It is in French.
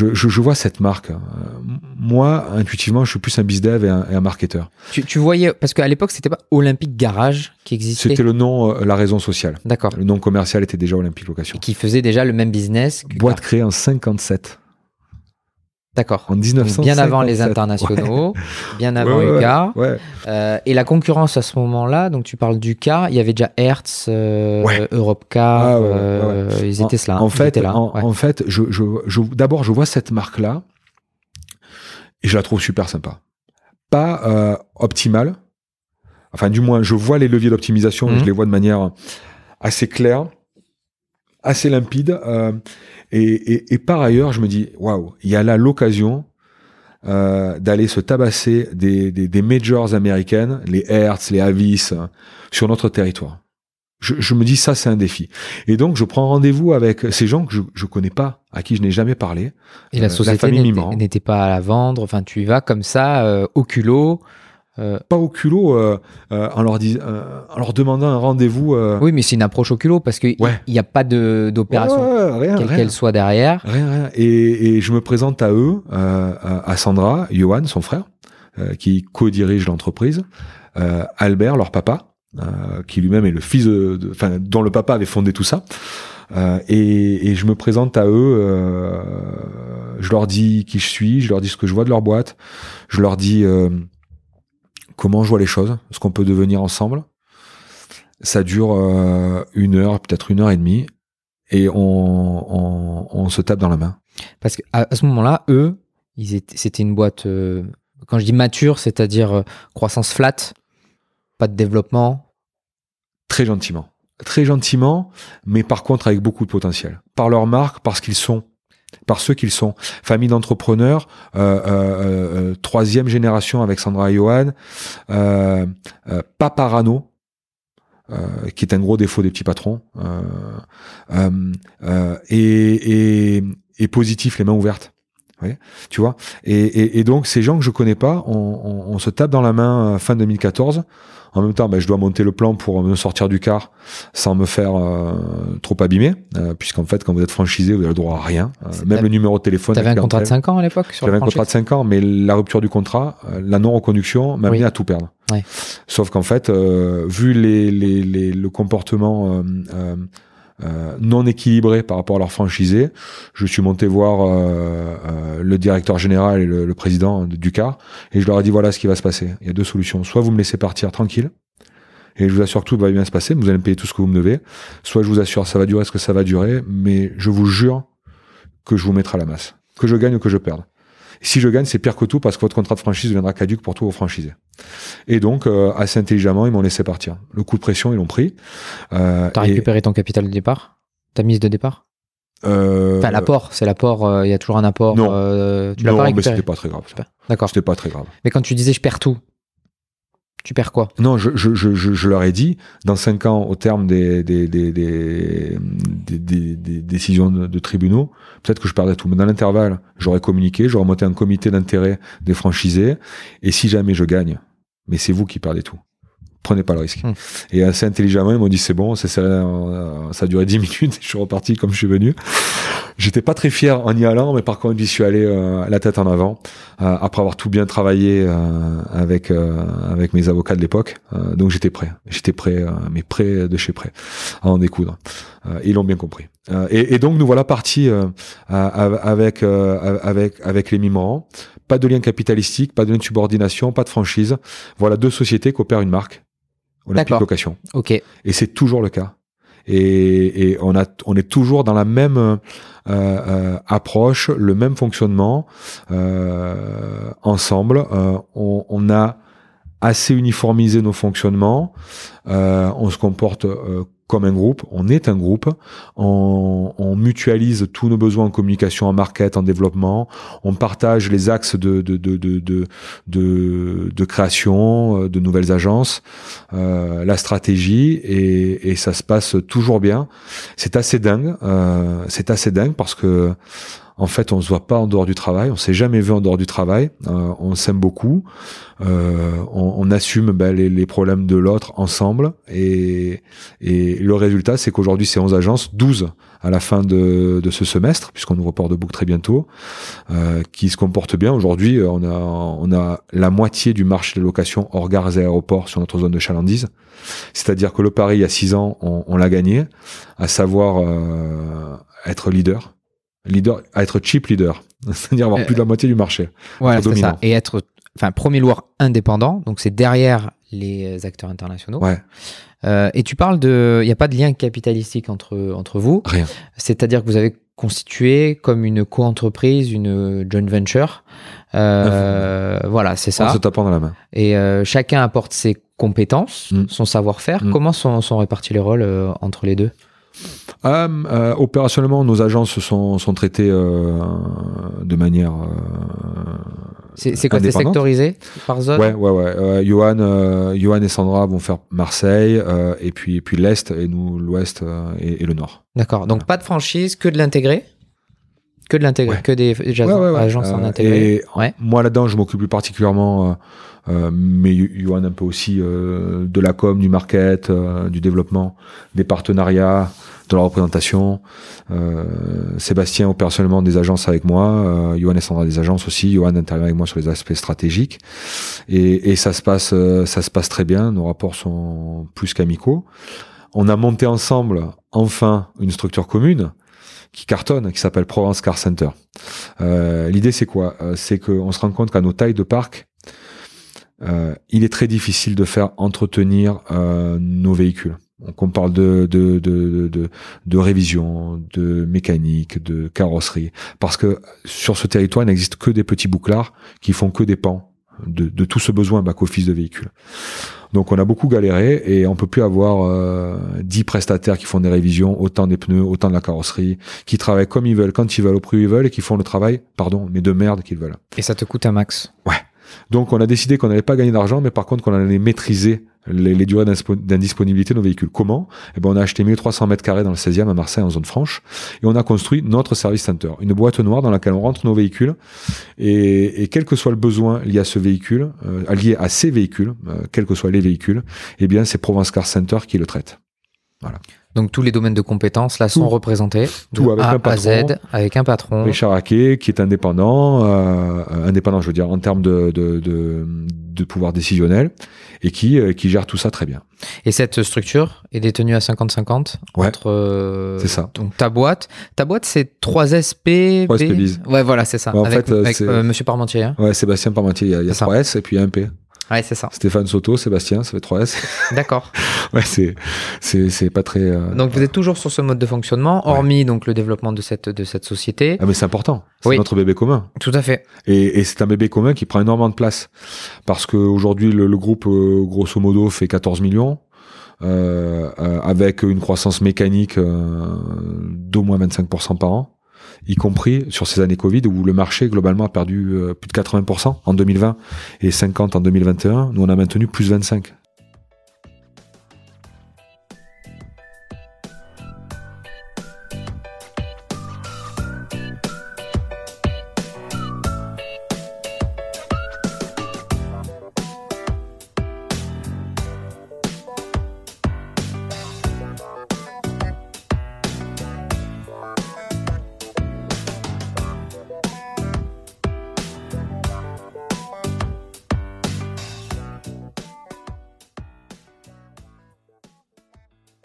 je, je, je vois cette marque. Euh, moi, intuitivement, je suis plus un bizdev et un, et un marketeur. Tu, tu voyais, parce qu'à l'époque, c'était pas Olympique Garage qui existait. C'était le nom, euh, la raison sociale. D'accord. Le nom commercial était déjà Olympique Location. Qui faisait déjà le même business. que Boîte créée en 57. D'accord. En Donc, 1957. Bien avant les internationaux, bien avant Ouais. Euh, et la concurrence à ce moment-là, donc tu parles d'UCA, il y avait déjà Hertz, euh. Europcar, Ah euh, ils étaient là. En ils fait, là. en, fait, je, je, je, d'abord, je vois cette marque-là et je la trouve super sympa. Pas euh, optimale. Enfin, du moins, je vois les leviers d'optimisation Mhm. je les vois de manière assez claire, assez limpide. euh, et, et, et par ailleurs, je me dis, waouh, il y a là l'occasion euh, d'aller se tabasser des, des, des majors américaines, les Hertz, les Avis, euh, sur notre territoire. Je, je me dis, ça, c'est un défi. Et donc, je prends rendez-vous avec ces gens que je ne connais pas, à qui je n'ai jamais parlé. Et la euh, société n'était pas à la vendre. Enfin, tu y vas comme ça, euh, au culot. Euh, Pas au culot, euh, euh, en, leur dis- euh, en leur demandant un rendez-vous. euh, oui, mais c'est une approche au culot parce qu'il Ouais. n'y a pas de- d'opération, ouais, ouais, rien, quelle qu'elle soit derrière. Rien, rien. Et, et je me présente à eux, euh, à Sandra, Johan, son frère, euh, qui co-dirige l'entreprise, euh, Albert, leur papa, euh, qui lui-même est le fils de, de- enfin, dont le papa avait fondé tout ça. Euh, et, et je me présente à eux, euh, je leur dis qui je suis, je leur dis ce que je vois de leur boîte, je leur dis euh, comment je vois les choses, ce qu'on peut devenir ensemble. Ça dure euh, une heure, peut-être une heure et demie, et on, on, on se tape dans la main. Parce qu'à à ce moment-là, eux, c'était une boîte, euh, quand je dis mature, c'est-à-dire euh, croissance flat, pas de développement. Très gentiment. Très gentiment, mais par contre avec beaucoup de potentiel. Par leur marque, parce qu'ils sont, par ceux qu'ils sont. Famille d'entrepreneurs, euh, euh, euh, troisième génération avec Sandra et Johan, euh, pas parano, qui est un gros défaut des petits patrons, et positif, les mains ouvertes. Ouais, tu vois. Et, et, et donc ces gens que je connais pas, on, on, on se tape dans la main euh, fin 2014. En même temps, ben, je dois monter le plan pour me sortir du car sans me faire euh, trop abîmer, euh, puisqu'en fait, quand vous êtes franchisé, vous avez le droit à rien, euh, même t'avais- le numéro de téléphone. Tu avais la un contrat de clientèle. 5 ans à l'époque sur J'avais un contrat de 5 ans, mais la rupture du contrat, euh, la non-reconduction m'a Oui. amené à tout perdre. Ouais. Sauf qu'en fait, euh, vu les, les, les- le comportement euh, non équilibré par rapport à leur franchisé, je suis monté voir euh, euh, le directeur général et le, le président de- du CAR et je leur ai dit voilà ce qui va se passer. Il y a deux solutions. Soit vous me laissez partir tranquille, et je vous assure que tout va bien se passer, vous allez me payer tout ce que vous me devez. Soit je vous assure ça va durer ce que ça va durer, mais je vous jure que je vous mettrai à la masse. Que je gagne ou que je perde. Si je gagne, c'est pire que tout parce que votre contrat de franchise deviendra caduque pour tous vos franchisés. Et donc, euh, assez intelligemment, ils m'ont laissé partir. Le coup de pression, ils l'ont pris. Euh, T'as et, récupéré ton capital de départ? Ta mise de départ? Euh, Enfin, l'apport, c'est l'apport, euh, il y a toujours un apport. non. euh, tu l'as pas mais récupéré? c'était pas très grave. D'accord. C'était pas très grave. Mais quand tu disais je perds tout, tu perds quoi? Non, je, je, je, je, je leur ai dit, dans cinq ans, au terme des, des, des, des, des, des- des décisions de, de tribunaux, peut-être que je perdais tout. Mais dans l'intervalle, j'aurais communiqué, j'aurais monté un comité d'intérêt des franchisés, et si jamais je gagne, mais c'est vous qui perdez tout. Prenez pas le risque. Hmm. Et assez intelligemment, ils m'ont dit c'est bon, ça, ça, euh, ça a duré 10 minutes, je suis reparti comme je suis venu. J'étais pas très fier en y allant, mais par contre, j'y suis allé euh, la tête en avant, euh, après avoir tout bien travaillé euh, avec euh, avec mes avocats de l'époque. Euh, donc j'étais prêt, j'étais prêt, euh, mais prêt de chez prêt à en découdre. Euh, ils l'ont bien compris. Euh, et, et donc nous voilà partis euh, avec euh, avec avec les Mimran. Pas de lien capitalistique, pas de lien de subordination, pas de franchise. Voilà deux sociétés qui opèrent une marque. Olympique. Location. Ok. Et c'est toujours le cas. Et, et on, a, on est toujours dans la même euh, euh, approche, le même fonctionnement. Euh, ensemble, Euh, on, on a assez uniformisé nos fonctionnements. Euh, on se comporte euh, comme un groupe. On est un groupe. On, on mutualise tous nos besoins en communication, en market, en développement. On partage les axes de, de, de, de, de, de, création, euh, de nouvelles agences, euh, la stratégie, et, et ça se passe toujours bien. C'est assez dingue. Euh, c'est assez dingue parce que En fait, on se voit pas en dehors du travail. On s'est jamais vu en dehors du travail. Euh, on s'aime beaucoup. Euh, on, assume ben, les, problèmes de l'autre ensemble. Et, le résultat, c'est qu'aujourd'hui, c'est 11 agences, 12 à la fin de, ce semestre, puisqu'on ouvre Port de Boucle très bientôt, euh, qui se comportent bien. Aujourd'hui, on a, la moitié du marché de location hors gares et aéroports sur notre zone de chalandise. C'est-à-dire que le pari, il y a 6 ans, on, l'a gagné, à savoir être leader leader, à être cheap leader, c'est-à-dire avoir plus de la moitié du marché. Voilà, c'est ça. Et être, enfin, premier loueur indépendant, donc c'est derrière les acteurs internationaux. Ouais. Euh, et tu parles de, il n'y a pas de lien capitalistique entre entre vous. Rien. C'est-à-dire que vous avez constitué comme une co-entreprise, une joint venture. Euh, voilà, c'est ça. En se tapant dans la main. Et euh, chacun apporte ses compétences, mm. son savoir-faire. Mm. Comment sont, sont, répartis les rôles euh, entre les deux? Euh, opérationnellement, nos agences sont, sont traitées euh, de manière. Euh, c'est quoi, c'est sectorisé par zone? Ouais, ouais, ouais. Johan, Johan et Sandra vont faire Marseille, et puis, et puis l'Est, et nous l'Ouest et, et, le Nord. D'accord. Donc pas de franchise, que de l'intégré que de l'intégré, ouais. que des, ouais, agences en intégré. Et moi là-dedans, je m'occupe plus particulièrement, euh, mais Johan un peu aussi euh, de la com, du market, euh, du développement, des partenariats, de la représentation. Sébastien opérationnellement des agences avec moi, Johan et Sandra des agences aussi. Johan intervient avec moi sur les aspects stratégiques, et, et ça se passe, ça se passe très bien. Nos rapports sont plus qu'amicaux. On a monté ensemble enfin une structure commune qui cartonne, qui s'appelle Provence Car Center. Euh, L'idée, c'est quoi? Euh, C'est qu'on se rend compte qu'à nos tailles de parc, euh, il est très difficile de faire entretenir nos véhicules. Donc on parle de, de, de, de, de révision, de mécanique, de carrosserie, parce que sur ce territoire, il n'existe que des petits bouclards qui font que des pans de, de tout ce besoin back-office de véhicules. Donc on a beaucoup galéré et on peut plus avoir euh, 10 prestataires qui font des révisions, autant des pneus, autant de la carrosserie, qui travaillent comme ils veulent, quand ils veulent, au prix où ils veulent et qui font le travail, pardon, mais de merde qu'ils veulent. Et ça te coûte un max? Ouais. Donc on a décidé qu'on n'allait pas gagner d'argent, mais par contre qu'on allait maîtriser les, les durées d'indisponibilité de nos véhicules. Comment? Eh ben on a acheté 1300 mètres carrés dans le 16e à Marseille en zone franche et on a construit notre service center, une boîte noire dans laquelle on rentre nos véhicules et, quel que soit le besoin lié à ce véhicule, euh, lié à ces véhicules, euh, quels que soient les véhicules, eh bien c'est Provence Car Center qui le traite. Voilà. Donc tous les domaines de compétences là sont Tout. représentés. Tout avec A un patron. à Z, avec un patron. Richard Haquet, qui est indépendant, euh, indépendant, je veux dire, en termes de, de, de, de pouvoir décisionnel, et qui, euh, qui gère tout ça très bien. Et cette structure est détenue à 50-50 Ouais. entre. euh, C'est ça. Donc ta boîte, ta boîte c'est 3SP. 3SP Biz. Ouais, voilà, c'est ça. En avec fait, euh, avec, euh, Monsieur Parmentier. hein. Ouais, Sébastien Parmentier, il y a, il y a C'est ça. 3S et puis il y a un P. Ouais, c'est ça. Stéphane Soto, Sébastien, ça fait 3S. D'accord. ouais, c'est, c'est, c'est pas très. euh, Donc vous êtes toujours sur ce mode de fonctionnement, hormis donc le développement de cette de cette société. Ah, mais c'est important. C'est Oui. notre bébé commun. Tout à fait. Et, et c'est un bébé commun qui prend énormément de place. Parce qu'aujourd'hui, le, le groupe, euh, grosso modo, fait 14 millions. Euh, euh, avec une croissance mécanique euh, d'au moins 25% par an, y compris sur ces années Covid où le marché globalement a perdu euh, plus de 80% en 2020 et 50 en 2021. Nous on a maintenu plus 25,